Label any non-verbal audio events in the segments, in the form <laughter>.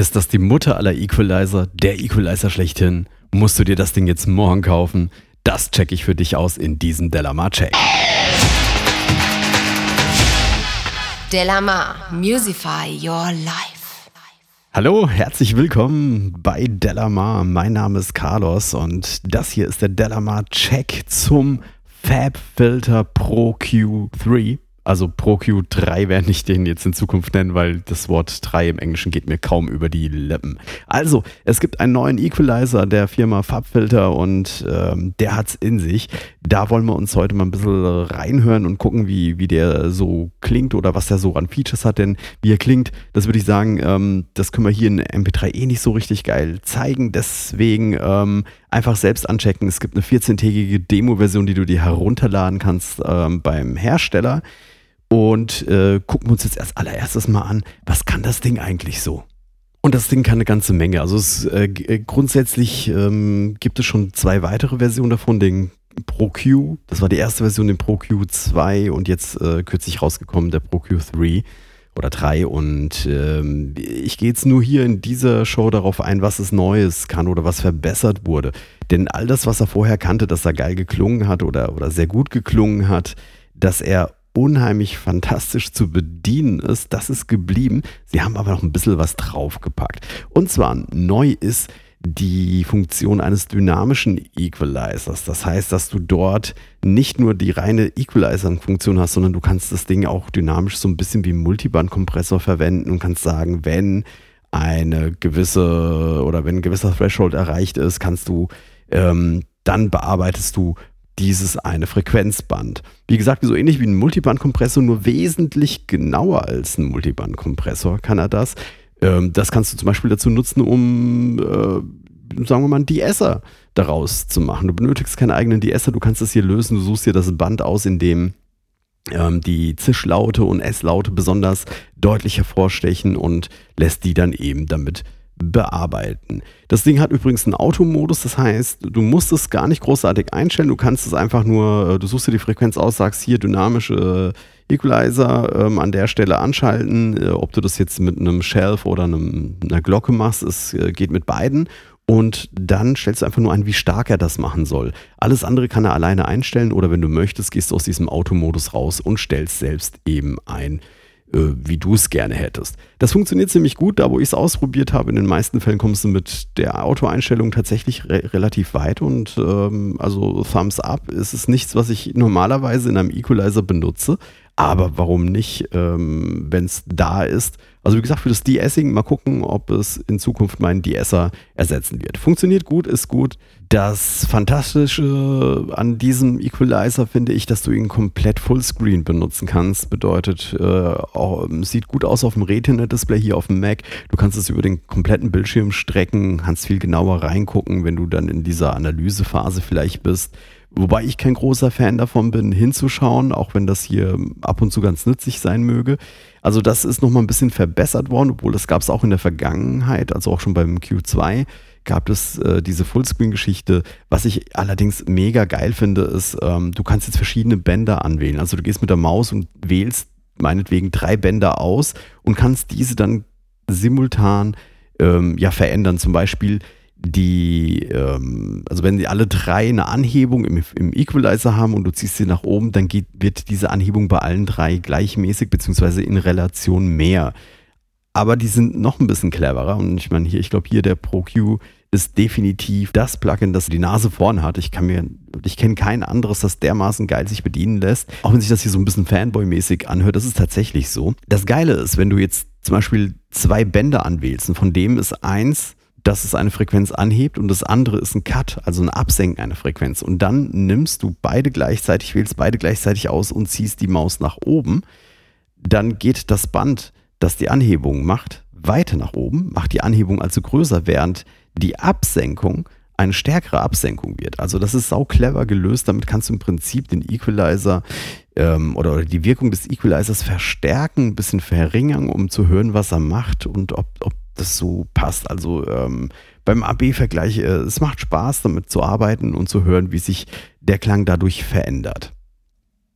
Ist das die Mutter aller Equalizer, der Equalizer schlechthin? Musst du dir das Ding jetzt morgen kaufen? Das check ich für dich aus in diesem Delamar Check. Delamar, Musify Your Life. Hallo, herzlich willkommen bei Delamar. Mein Name ist Carlos und das hier ist der Delamar Check zum Fab Filter Pro Q3 also ProQ 3 werde ich den jetzt in Zukunft nennen, weil das Wort 3 im Englischen geht mir kaum über die Lippen. Also, es gibt einen neuen Equalizer der Firma Farbfilter und ähm, der es in sich. Da wollen wir uns heute mal ein bisschen reinhören und gucken, wie, wie der so klingt oder was der so an Features hat. Denn wie er klingt, das würde ich sagen, ähm, das können wir hier in MP3 eh nicht so richtig geil zeigen. Deswegen ähm, einfach selbst anchecken. Es gibt eine 14-tägige Demo-Version, die du dir herunterladen kannst ähm, beim Hersteller und äh, gucken wir uns jetzt erst allererstes mal an, was kann das Ding eigentlich so? Und das Ding kann eine ganze Menge. Also es, äh, äh, grundsätzlich ähm, gibt es schon zwei weitere Versionen davon, den Pro Q, das war die erste Version, den Pro Q 2 und jetzt äh, kürzlich rausgekommen der Pro Q 3 oder 3 und ähm, ich gehe jetzt nur hier in dieser Show darauf ein, was es Neues kann oder was verbessert wurde. Denn all das, was er vorher kannte, dass er geil geklungen hat oder, oder sehr gut geklungen hat, dass er unheimlich fantastisch zu bedienen ist. Das ist geblieben. Sie haben aber noch ein bisschen was draufgepackt. Und zwar neu ist die Funktion eines dynamischen Equalizers. Das heißt, dass du dort nicht nur die reine Equalizer-Funktion hast, sondern du kannst das Ding auch dynamisch so ein bisschen wie Multiband-Kompressor verwenden und kannst sagen, wenn eine gewisse oder wenn ein gewisser Threshold erreicht ist, kannst du ähm, dann bearbeitest du dieses eine Frequenzband. Wie gesagt, so ähnlich wie ein Multibandkompressor, nur wesentlich genauer als ein Multibandkompressor kann er das. Ähm, das kannst du zum Beispiel dazu nutzen, um, äh, sagen wir mal, einen De-Esser daraus zu machen. Du benötigst keinen eigenen De-Esser, du kannst das hier lösen, du suchst dir das Band aus, in dem ähm, die Zischlaute und S-Laute besonders deutlich hervorstechen und lässt die dann eben damit bearbeiten. Das Ding hat übrigens einen Automodus, das heißt, du musst es gar nicht großartig einstellen, du kannst es einfach nur, äh, du suchst dir die Frequenz aus, sagst hier dynamische Equalizer ähm, an der Stelle anschalten, äh, ob du das jetzt mit einem Shelf oder einem, einer Glocke machst, es äh, geht mit beiden und dann stellst du einfach nur ein, wie stark er das machen soll. Alles andere kann er alleine einstellen oder wenn du möchtest, gehst du aus diesem Automodus raus und stellst selbst eben ein wie du es gerne hättest. Das funktioniert ziemlich gut, da wo ich es ausprobiert habe. In den meisten Fällen kommst du mit der Autoeinstellung tatsächlich re relativ weit und ähm, also Thumbs Up ist es nichts, was ich normalerweise in einem Equalizer benutze. Aber warum nicht, ähm, wenn es da ist? Also wie gesagt, für das De-Essing mal gucken, ob es in Zukunft meinen De-Esser ersetzen wird. Funktioniert gut, ist gut. Das Fantastische an diesem Equalizer finde ich, dass du ihn komplett Fullscreen benutzen kannst. Bedeutet, äh, auch, sieht gut aus auf dem Retina-Display hier auf dem Mac. Du kannst es über den kompletten Bildschirm strecken, kannst viel genauer reingucken, wenn du dann in dieser Analysephase vielleicht bist. Wobei ich kein großer Fan davon bin, hinzuschauen, auch wenn das hier ab und zu ganz nützlich sein möge. Also das ist nochmal ein bisschen verbessert worden, obwohl das gab es auch in der Vergangenheit, also auch schon beim Q2 gab es äh, diese Fullscreen-Geschichte. Was ich allerdings mega geil finde, ist, ähm, du kannst jetzt verschiedene Bänder anwählen. Also du gehst mit der Maus und wählst meinetwegen drei Bänder aus und kannst diese dann simultan ähm, ja verändern. Zum Beispiel die, ähm, also wenn die alle drei eine Anhebung im, im, Equalizer haben und du ziehst sie nach oben, dann geht, wird diese Anhebung bei allen drei gleichmäßig beziehungsweise in Relation mehr. Aber die sind noch ein bisschen cleverer und ich meine hier, ich glaube hier der ProQ ist definitiv das Plugin, das die Nase vorn hat. Ich kann mir, ich kenne kein anderes, das dermaßen geil sich bedienen lässt. Auch wenn sich das hier so ein bisschen Fanboy-mäßig anhört, das ist tatsächlich so. Das Geile ist, wenn du jetzt zum Beispiel zwei Bänder anwählst und von dem ist eins dass es eine Frequenz anhebt und das andere ist ein Cut, also ein Absenken einer Frequenz. Und dann nimmst du beide gleichzeitig, wählst beide gleichzeitig aus und ziehst die Maus nach oben. Dann geht das Band, das die Anhebung macht, weiter nach oben, macht die Anhebung also größer, während die Absenkung eine stärkere Absenkung wird. Also das ist sau clever gelöst. Damit kannst du im Prinzip den Equalizer ähm, oder, oder, die Wirkung des Equalizers verstärken, ein bisschen verringern, um zu hören, was er macht und ob, ob das so passt. Also ähm, beim AB-Vergleich, äh, es macht Spaß, damit zu arbeiten und zu hören, wie sich der Klang dadurch verändert.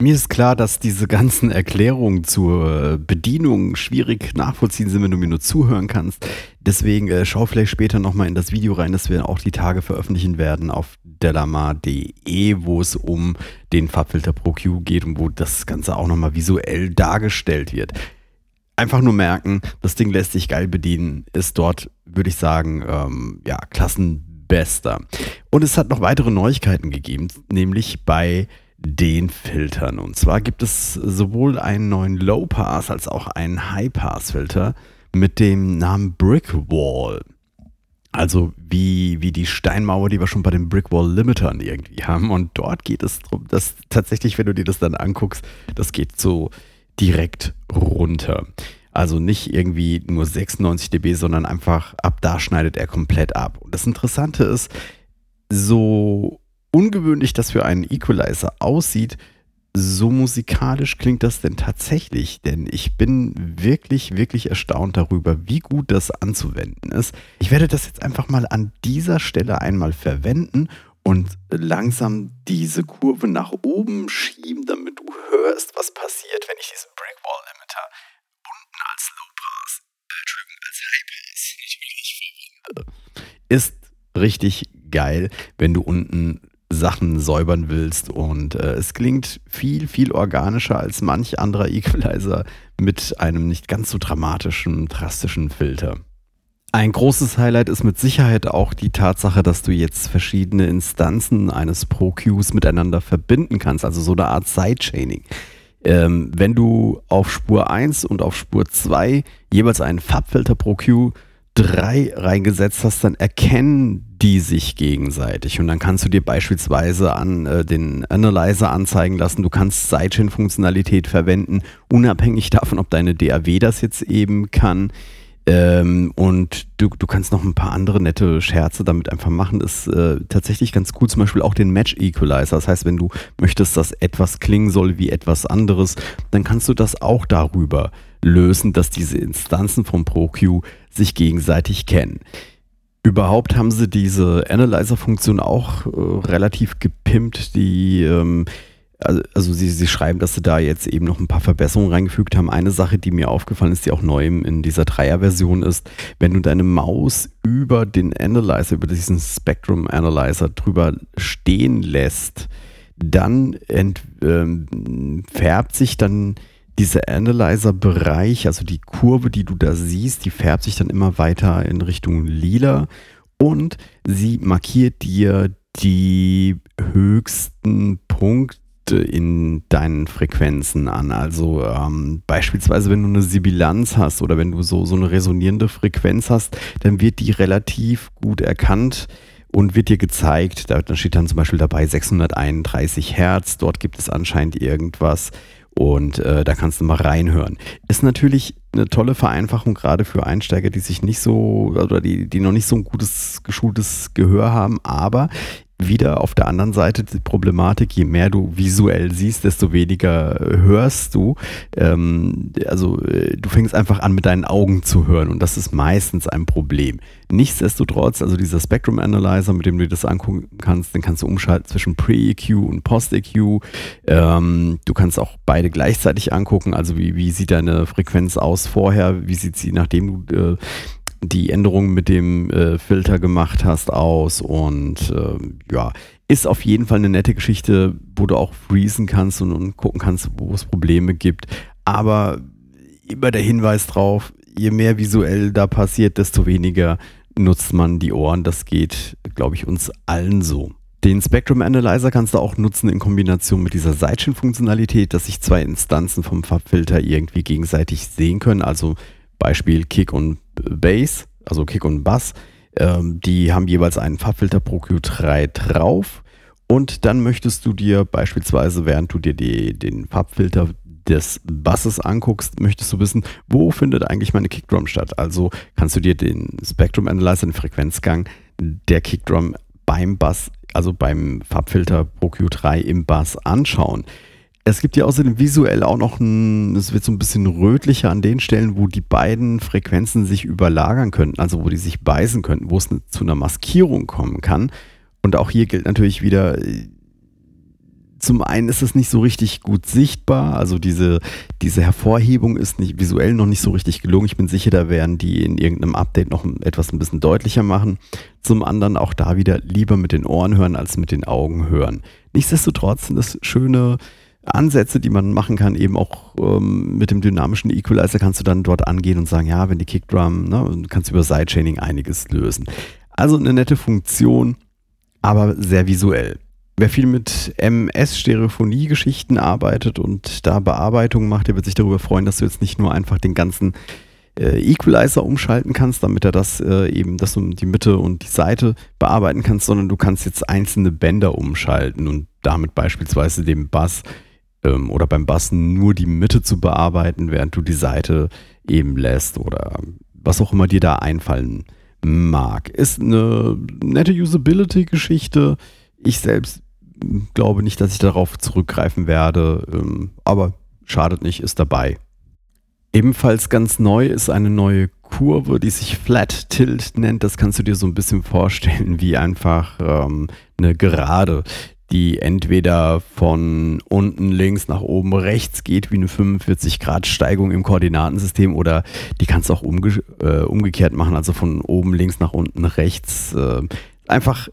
Mir ist klar, dass diese ganzen Erklärungen zur Bedienung schwierig nachvollziehen sind, wenn du mir nur zuhören kannst. Deswegen äh, schau vielleicht später nochmal in das Video rein, das wir auch die Tage veröffentlichen werden auf delamar.de, wo es um den Farbfilter Pro Q geht und wo das Ganze auch nochmal visuell dargestellt wird. Einfach nur merken, das Ding lässt sich geil bedienen, ist dort, würde ich sagen, ähm, ja, klassenbester. Und es hat noch weitere Neuigkeiten gegeben, nämlich bei den Filtern. Und zwar gibt es sowohl einen neuen Low Pass als auch einen High Pass Filter mit dem Namen Brickwall. Also wie, wie die Steinmauer, die wir schon bei den Brickwall Limitern irgendwie haben. Und dort geht es darum, dass tatsächlich, wenn du dir das dann anguckst, das geht so direkt runter. Also nicht irgendwie nur 96 dB, sondern einfach ab da schneidet er komplett ab. Und das Interessante ist, so ungewöhnlich das für einen Equalizer aussieht, so musikalisch klingt das denn tatsächlich? Denn ich bin wirklich, wirklich erstaunt darüber, wie gut das anzuwenden ist. Ich werde das jetzt einfach mal an dieser Stelle einmal verwenden und langsam diese Kurve nach oben schieben, damit du hörst, was passiert, wenn ich diesen Brickwall Limiter unten als Low Pass, äh, Entschuldigung, als High Pass natürlich verwende. Ist richtig geil, wenn du unten Sachen säubern willst. Und äh, es klingt viel, viel organischer als manch anderer Equalizer mit einem nicht ganz so dramatischen, drastischen Filter. Ein großes Highlight ist mit Sicherheit auch die Tatsache, dass du jetzt verschiedene Instanzen eines Pro-Qs miteinander verbinden kannst, also so eine Art Sidechaining. Ähm, wenn du auf Spur 1 und auf Spur 2 jeweils einen Farbfilter pro Q 3 reingesetzt hast, dann erkennen die sich gegenseitig. Und dann kannst du dir beispielsweise an äh, den Analyzer anzeigen lassen, du kannst Sidechain-Funktionalität verwenden, unabhängig davon, ob deine DAW das jetzt eben kann. Ähm, und du, du kannst noch ein paar andere nette Scherze damit einfach machen. Ist äh, tatsächlich ganz cool, zum Beispiel auch den Match Equalizer. Das heißt, wenn du möchtest, dass etwas klingen soll wie etwas anderes, dann kannst du das auch darüber lösen, dass diese Instanzen vom ProQ sich gegenseitig kennen. Überhaupt haben sie diese Analyzer-Funktion auch äh, relativ gepimpt. Die, ähm, also, also sie, sie schreiben, dass sie da jetzt eben noch ein paar Verbesserungen reingefügt haben. Eine Sache, die mir aufgefallen ist, die auch neu in dieser Dreier-Version ist, wenn du deine Maus über den Analyzer, über diesen Spectrum Analyzer drüber stehen lässt, dann ent, ähm, färbt sich dann dieser Analyzer-Bereich, also die Kurve, die du da siehst, die färbt sich dann immer weiter in Richtung lila und sie markiert dir die höchsten Punkte in deinen Frequenzen an. Also ähm, beispielsweise, wenn du eine Sibilanz hast oder wenn du so, so eine resonierende Frequenz hast, dann wird die relativ gut erkannt und wird dir gezeigt. Da, steht dann zum Beispiel dabei 631 Hertz. Dort gibt es anscheinend irgendwas. Und äh, da kannst du mal reinhören. Ist natürlich eine tolle Vereinfachung, gerade für Einsteiger, die sich nicht so, oder die, die noch nicht so ein gutes, geschultes Gehör haben, aber wieder auf der anderen Seite die Problematik, je mehr du visuell siehst, desto weniger hörst du. Ähm, also äh, du fängst einfach an mit deinen Augen zu hören und das ist meistens ein Problem. Nichtsdestotrotz, also dieser Spectrum Analyzer, mit dem du dir das angucken kannst, den kannst du umschalten zwischen Pre-EQ und Post-EQ. Ähm, du kannst auch beide gleichzeitig angucken, also wie, wie sieht deine Frequenz aus vorher, wie sieht sie, nachdem du äh, die Änderungen mit dem äh, Filter gemacht hast aus und äh, ja, ist auf jeden Fall eine nette Geschichte, wo du auch freezen kannst und, und gucken kannst, wo es Probleme gibt. Aber immer der Hinweis drauf, je mehr visuell da passiert, desto weniger nutzt man die Ohren. Das geht, glaube ich, uns allen so. Den Spectrum Analyzer kannst du auch nutzen in Kombination mit dieser Sidechain-Funktionalität, dass sich zwei Instanzen vom Farbfilter irgendwie gegenseitig sehen können. Also Beispiel Kick und Bass, also Kick und Bass. Ähm, die haben jeweils einen Farbfilter Pro Q3 drauf. Und dann möchtest du dir beispielsweise, während du dir die, den Farbfilter des Basses anguckst, möchtest du wissen, wo findet eigentlich meine Kickdrum statt. Also kannst du dir den Spectrum Analyzer, den Frequenzgang der Kickdrum beim Bass, also beim Farbfilter Pro Q3 im Bass anschauen. Es gibt ja außerdem visuell auch noch ein, es wird so ein bisschen rötlicher an den Stellen, wo die beiden Frequenzen sich überlagern könnten, also wo die sich beißen könnten, wo es zu einer Maskierung kommen kann. Und auch hier gilt natürlich wieder, zum einen ist es nicht so richtig gut sichtbar, also diese, diese Hervorhebung ist nicht visuell noch nicht so richtig gelungen. Ich bin sicher, da werden die in irgendeinem Update noch etwas ein bisschen deutlicher machen. Zum anderen auch da wieder lieber mit den Ohren hören als mit den Augen hören. Nichtsdestotrotz sind das schöne Ansätze, die man machen kann, eben auch ähm, mit dem dynamischen Equalizer kannst du dann dort angehen und sagen, ja, wenn die Kickdrum, ne, kannst du über Sidechaining einiges lösen. Also eine nette Funktion, aber sehr visuell. Wer viel mit MS-Stereophonie-Geschichten arbeitet und da Bearbeitung macht, der wird sich darüber freuen, dass du jetzt nicht nur einfach den ganzen äh, Equalizer umschalten kannst, damit er das äh, eben, dass du die Mitte und die Seite bearbeiten kannst, sondern du kannst jetzt einzelne Bänder umschalten und damit beispielsweise dem Bass ähm, oder beim Bass nur die Mitte zu bearbeiten, während du die Seite eben lässt oder was auch immer dir da einfallen mag. Ist eine nette Usability-Geschichte. Ich selbst glaube nicht, dass ich darauf zurückgreifen werde, ähm, aber schadet nicht, ist dabei. Ebenfalls ganz neu ist eine neue Kurve, die sich Flat Tilt nennt. Das kannst du dir so ein bisschen vorstellen wie einfach ähm, eine Gerade, die entweder von unten links nach oben rechts geht, wie eine 45 Grad Steigung im Koordinatensystem, oder die kannst du auch umge äh, umgekehrt machen, also von oben links nach unten rechts. Äh, einfach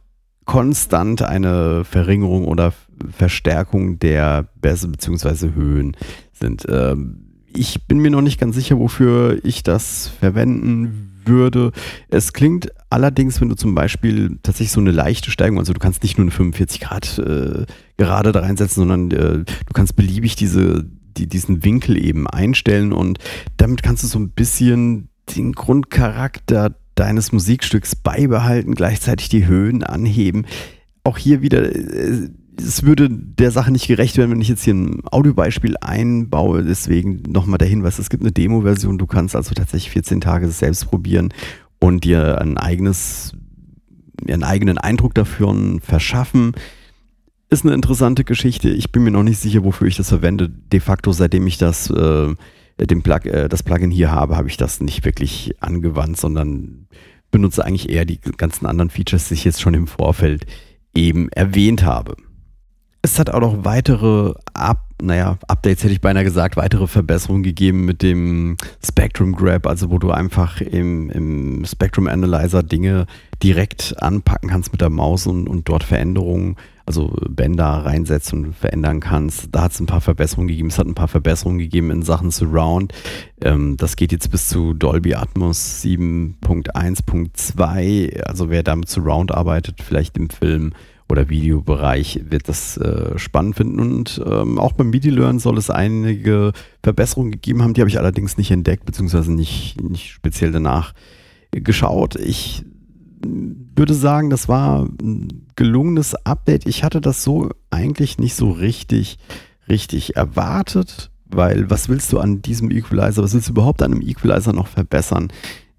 konstant eine Verringerung oder Verstärkung der Bässe bzw. Höhen sind. Ähm, ich bin mir noch nicht ganz sicher, wofür ich das verwenden würde. Es klingt allerdings, wenn du zum Beispiel tatsächlich so eine leichte Steigung, also du kannst nicht nur eine 45 Grad äh, gerade da reinsetzen, sondern äh, du kannst beliebig diese, die, diesen Winkel eben einstellen und damit kannst du so ein bisschen den Grundcharakter deines Musikstücks beibehalten, gleichzeitig die Höhen anheben. Auch hier wieder, äh, es würde der Sache nicht gerecht werden, wenn ich jetzt hier ein Audiobeispiel einbaue. Deswegen nochmal der Hinweis, es gibt eine Demo-Version. Du kannst also tatsächlich 14 Tage selbst probieren und dir ein eigenes, einen eigenen Eindruck dafür verschaffen. Ist eine interessante Geschichte. Ich bin mir noch nicht sicher, wofür ich das verwende. De facto, seitdem ich das äh, dem Plug, äh, das Plugin hier habe, habe ich das nicht wirklich angewandt, sondern benutze eigentlich eher die ganzen anderen Features, die ich jetzt schon im Vorfeld eben erwähnt habe. Es hat auch noch weitere Up, naja, Updates hätte ich beinahe gesagt, weitere Verbesserungen gegeben mit dem Spectrum Grab, also wo du einfach im, im Spectrum Analyzer Dinge direkt anpacken kannst mit der Maus und, und dort Veränderungen also Bänder reinsetzt und verändern kannst. Da hat es ein paar Verbesserungen gegeben. Es hat ein paar Verbesserungen gegeben in Sachen Surround. Ähm, das geht jetzt bis zu Dolby Atmos 7.1.2. Also wer damit Surround arbeitet, vielleicht im Film oder Videobereich, wird das äh, spannend finden. Und ähm, auch beim MIDI-Learn soll es einige Verbesserungen gegeben haben. Die habe ich allerdings nicht entdeckt, beziehungsweise nicht, nicht speziell danach geschaut. Ich würde sagen, das war ein gelungenes Update. Ich hatte das so eigentlich nicht so richtig, richtig erwartet, weil was willst du an diesem Equalizer, was willst du überhaupt an einem Equalizer noch verbessern?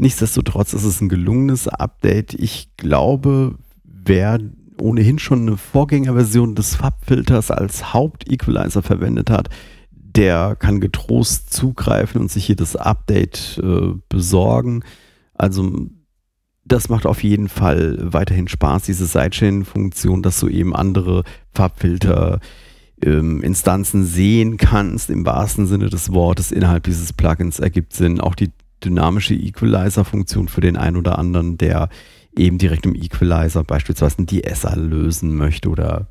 Nichtsdestotrotz ist es ein gelungenes Update. Ich glaube, wer ohnehin schon eine Vorgängerversion des Farbfilters als Haupt-Equalizer verwendet hat, der kann getrost zugreifen und sich hier das Update äh, besorgen. Also das macht auf jeden Fall weiterhin Spaß, diese Sidechain-Funktion, dass du eben andere Farbfilter ähm, Instanzen sehen kannst, im wahrsten Sinne des Wortes innerhalb dieses Plugins ergibt Sinn. Auch die dynamische Equalizer-Funktion für den einen oder anderen, der eben direkt im Equalizer beispielsweise ein DSer lösen möchte oder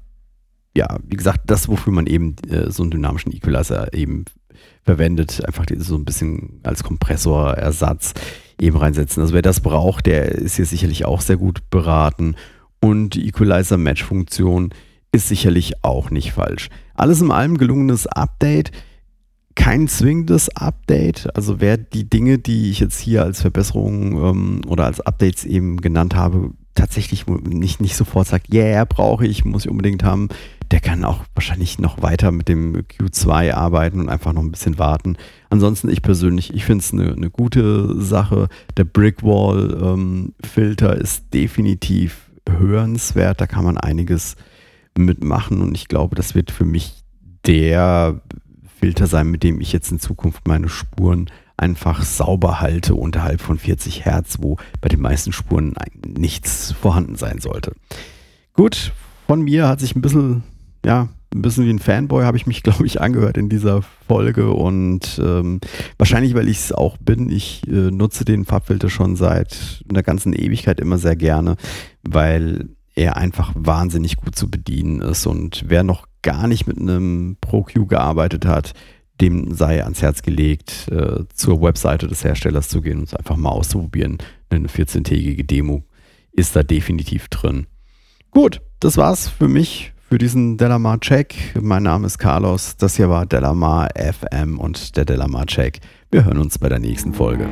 ja, wie gesagt, das, wofür man eben äh, so einen dynamischen Equalizer eben verwendet, einfach so ein bisschen als Kompressorersatz eben reinsetzen. Also wer das braucht, der ist hier sicherlich auch sehr gut beraten. Und die Equalizer-Match-Funktion ist sicherlich auch nicht falsch. Alles in allem gelungenes Update. Kein zwingendes Update. Also wer die Dinge, die ich jetzt hier als Verbesserungen ähm, oder als Updates eben genannt habe, tatsächlich nicht, nicht sofort sagt, yeah, brauche ich, muss ich unbedingt haben, der kann auch wahrscheinlich noch weiter mit dem Q2 arbeiten und einfach noch ein bisschen warten. Ansonsten ich persönlich, ich finde es eine, eine gute Sache. Der Brickwall-Filter ähm, ist definitiv hörenswert, da kann man einiges mitmachen und ich glaube, das wird für mich der Filter sein, mit dem ich jetzt in Zukunft meine Spuren einfach sauber halte unterhalb von 40 Hertz, wo bei den meisten Spuren nichts vorhanden sein sollte. Gut, von mir hat sich ein bisschen, ja, ein bisschen wie ein Fanboy habe ich mich, <laughs> glaube ich, angehört in dieser Folge und ähm, wahrscheinlich, weil ich es auch bin. Ich äh, nutze den Farbfilter schon seit einer ganzen Ewigkeit immer sehr gerne, weil er einfach wahnsinnig gut zu bedienen ist und wer noch gar nicht mit einem ProQ gearbeitet hat, dem sei ans Herz gelegt, äh, zur Webseite des Herstellers zu gehen und es einfach mal auszuprobieren. Eine 14-tägige Demo ist da definitiv drin. Gut, das war's für mich für diesen Delamar Check. Mein Name ist Carlos. Das hier war Delamar FM und der Delamar Check. Wir hören uns bei der nächsten Folge.